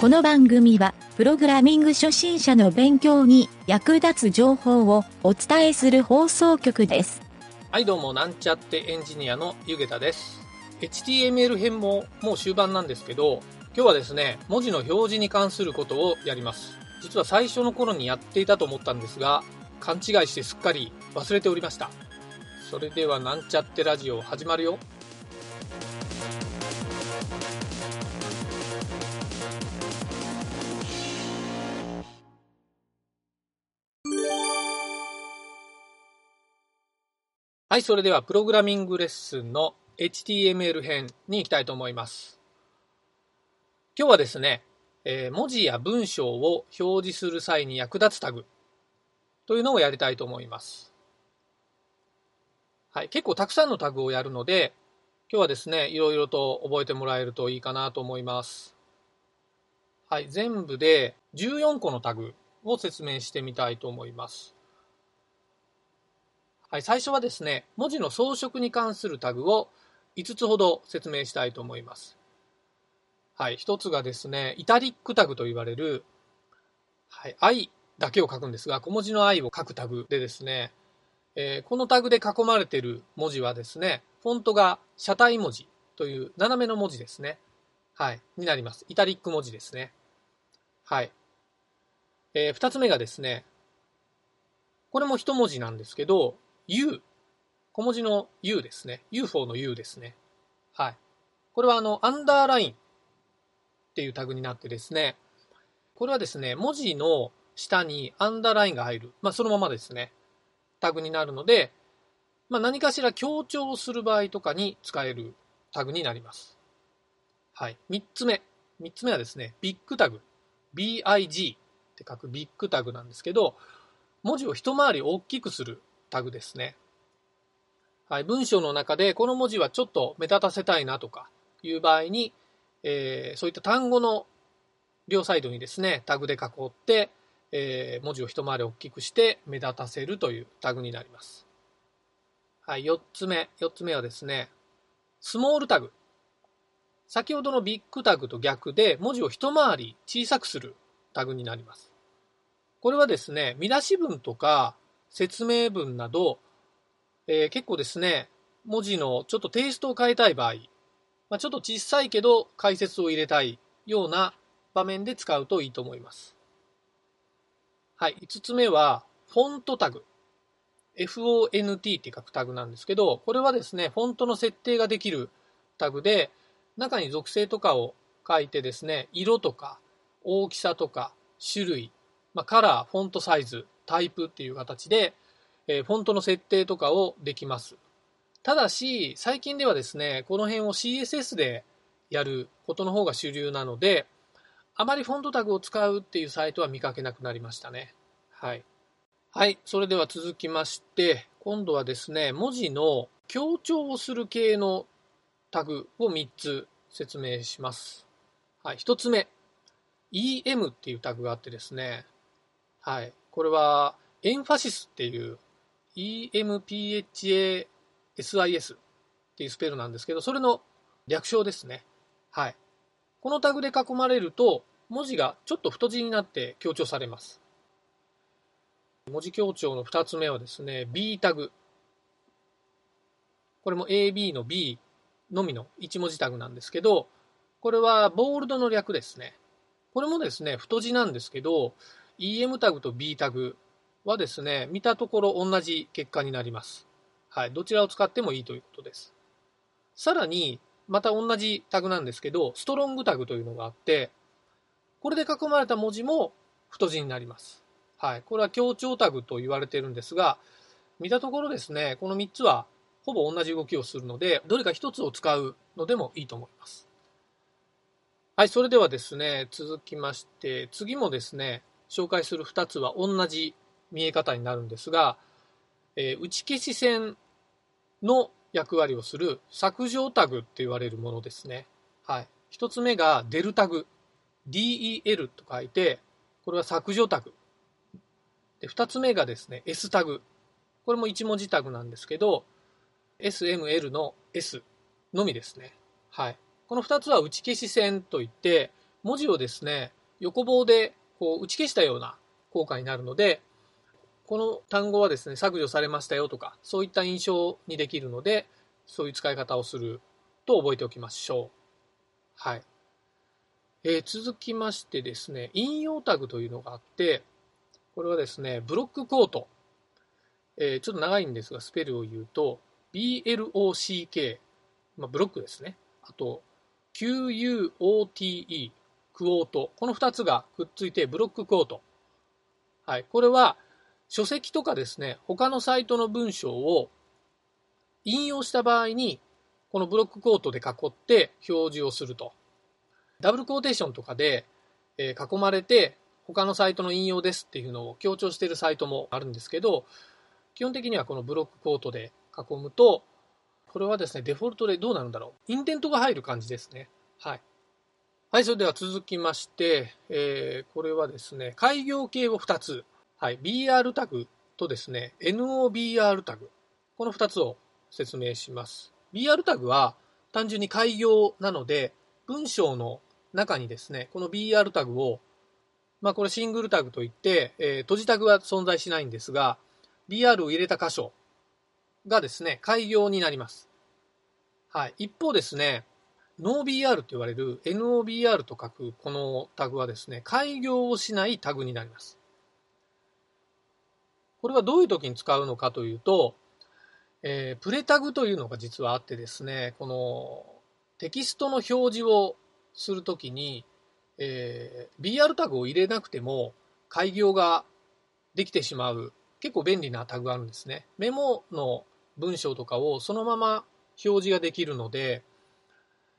この番組は、プログラミング初心者の勉強に役立つ情報をお伝えする放送局です。はいどうもなんちゃってエンジニアのゆげたです。HTML 編ももう終盤なんですけど今日はですね文字の表示に関することをやります。実は最初の頃にやっていたと思ったんですが勘違いしてすっかり忘れておりました。それではなんちゃってラジオ始まるよ。はい、それではプログラミングレッスンの HTML 編に行きたいと思います。今日はですね、えー文字や文章を表示する際に役立つタグというのをやりたいと思います。はい、結構たくさんのタグをやるので、今日はですね、いろいろと覚えてもらえるといいかなと思います。はい、全部で14個のタグを説明してみたいと思います。はい、最初はですね、文字の装飾に関するタグを5つほど説明したいと思います。はい、一つがですね、イタリックタグと言われる、はい、愛だけを書くんですが、小文字の愛を書くタグでですね、えーこのタグで囲まれている文字はですね、フォントが車体文字という斜めの文字ですね。はい、になります。イタリック文字ですね。はい。えー二つ目がですね、これも一文字なんですけど、U。小文字の U ですね。UFO の U ですね。はい。これはあの、アンダーラインっていうタグになってですね、これはですね、文字の下にアンダーラインが入る。まあ、そのままですね、タグになるので、まあ、何かしら強調する場合とかに使えるタグになります。はい。三つ目。三つ目はですね、ビッグタグ。BIG って書くビッグタグなんですけど、文字を一回り大きくするタグですね。はい、文章の中でこの文字はちょっと目立たせたいなとかいう場合に、えーそういった単語の両サイドにですね、タグで囲って、えー文字を一回り大きくして目立たせるというタグになります。はい、4つ目。4つ目はですね、スモールタグ。先ほどのビッグタグと逆で文字を一回り小さくするタグになります。これはですね、見出し文とか説明文など、えー結構ですね、文字のちょっとテイストを変えたい場合、まあ、ちょっと小さいけど解説を入れたいような場面で使うといいと思います。はい、5つ目は、フォントタグ。FONT って書くタグなんですけど、これはですね、フォントの設定ができるタグで、中に属性とかを書いてですね、色とか大きさとか種類、まあ、カラー、フォントサイズ、タイプっていう形で、えフォントの設定とかをできます。ただし、最近ではですね、この辺を CSS でやることの方が主流なので、あまりフォントタグを使うっていうサイトは見かけなくなりましたね。はい。はい。それでは続きまして、今度はですね、文字の強調をする系のタグを3つ説明します。はい。1つ目。EM っていうタグがあってですね、はい。これは、エンファシスっていう EMPHASIS っていうスペルなんですけど、それの略称ですね。はい。このタグで囲まれると、文字がちょっと太字になって強調されます。文字強調の2つ目はですね、B タグ。これも AB の B のみの1文字タグなんですけど、これはボールドの略ですね。これもですね、太字なんですけど、EM タグと B タグはですね、見たところ同じ結果になります。はい。どちらを使ってもいいということです。さらに、また同じタグなんですけど、ストロングタグというのがあって、これで囲まれた文字も太字になります。はい。これは強調タグと言われているんですが、見たところですね、この3つはほぼ同じ動きをするので、どれか1つを使うのでもいいと思います。はい。それではですね、続きまして、次もですね、紹介する2つは同じ見え方になるんですが、えー打ち消し線の役割をする削除タグって言われるものですね。はい。一つ目がデルタグ。DEL と書いて、これは削除タグ。で、二つ目がですね、S タグ。これも一文字タグなんですけど、SML の S のみですね。はい。この二つは打ち消し線といって、文字をですね、横棒でこう打ち消したような効果になるので、この単語はですね、削除されましたよとか、そういった印象にできるので、そういう使い方をすると覚えておきましょう。はい。えー、続きましてですね、引用タグというのがあって、これはですね、ブロックコート。えー、ちょっと長いんですが、スペルを言うと、BLOCK、まあ、ブロックですね。あと、QUOTE、クオート。この2つがくっついてブロックコート。はい。これは、書籍とかですね、他のサイトの文章を引用した場合に、このブロックコートで囲って表示をすると。ダブルコーテーションとかで、え囲まれて他のサイトの引用ですっていうのを強調しているサイトもあるんですけど、基本的にはこのブロックコートで囲むと、これはですね、デフォルトでどうなるんだろう。インデントが入る感じですね。はい。はい、それでは続きまして、えー、これはですね、開業系を2つはい、BR タグとですね、NOBR タグ。この2つを説明します。BR タグは単純に開業なので、文章の中にですね、この BR タグを、まあこれシングルタグといって、えー、閉じタグは存在しないんですが、BR を入れた箇所がですね、開業になります。はい。一方ですね、NoBR と言われる NOBR と書くこのタグはですね、開業をしないタグになります。これはどういう時に使うのかというと、えー、プレタグというのが実はあってですね、このテキストの表示をするときに、えー、BR タグを入れなくても開業ができてしまう結構便利なタグがあるんですね。メモの文章とかをそのまま表示ができるので、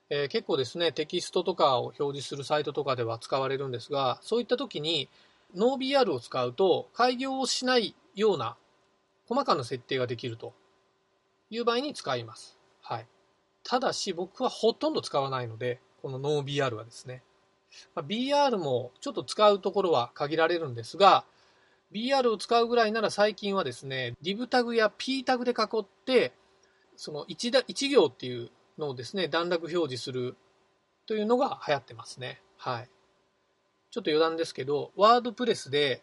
えー、結構ですね、テキストとかを表示するサイトとかでは使われるんですが、そういった時に NoBR を使うと開業をしないような細かな設定ができるという場合に使います。はい。ただし僕はほとんど使わないので、この NoBR はですね。まあ、BR もちょっと使うところは限られるんですが、BR を使うぐらいなら最近はですね、div タグや p タグで囲って、その 1, だ1行っていうのをですね、段落表示するというのが流行ってますね。はい。ちょっと余談ですけど、ワードプレスで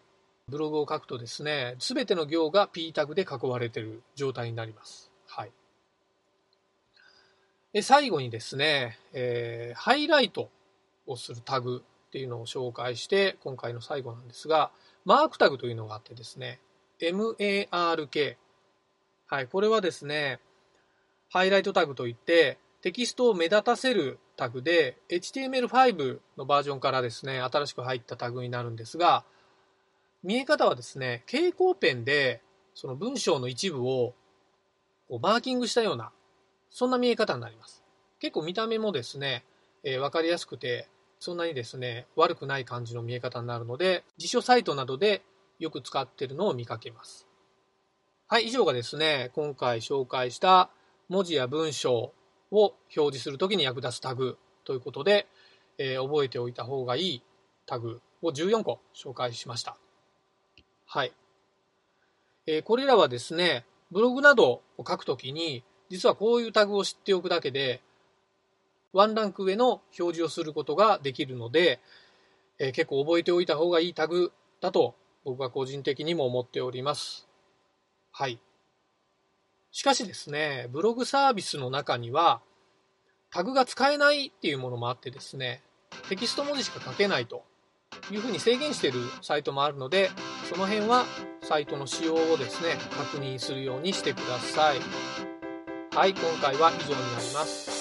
ブログを書くとですね、すべての行が P タグで囲われている状態になります。はい。で最後にですね、えー、ハイライトをするタグっていうのを紹介して、今回の最後なんですが、マークタグというのがあってですね、MARK。はい、これはですね、ハイライトタグといって、テキストを目立たせるタグで、HTML5 のバージョンからですね、新しく入ったタグになるんですが、見え方はですね、蛍光ペンでその文章の一部をこうマーキングしたような、そんな見え方になります。結構見た目もですね、えー、わかりやすくて、そんなにですね、悪くない感じの見え方になるので、辞書サイトなどでよく使ってるのを見かけます。はい、以上がですね、今回紹介した文字や文章を表示するときに役立つタグということで、えー、覚えておいた方がいいタグを14個紹介しました。はい。えー、これらはですね、ブログなどを書くときに、実はこういうタグを知っておくだけで、ワンランク上の表示をすることができるので、えー、結構覚えておいた方がいいタグだと僕は個人的にも思っております。はい。しかしですね、ブログサービスの中には、タグが使えないっていうものもあってですね、テキスト文字しか書けないというふうに制限しているサイトもあるので、その辺はサイトの仕様をですね、確認するようにしてください。はい、今回は以上になります。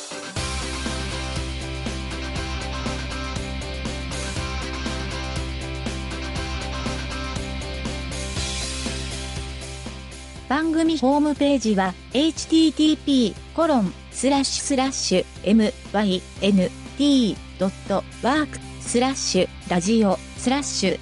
番組ホームページは http コロンスラッシュスラッシュ mynt.work スラッシュラジオスラッシュ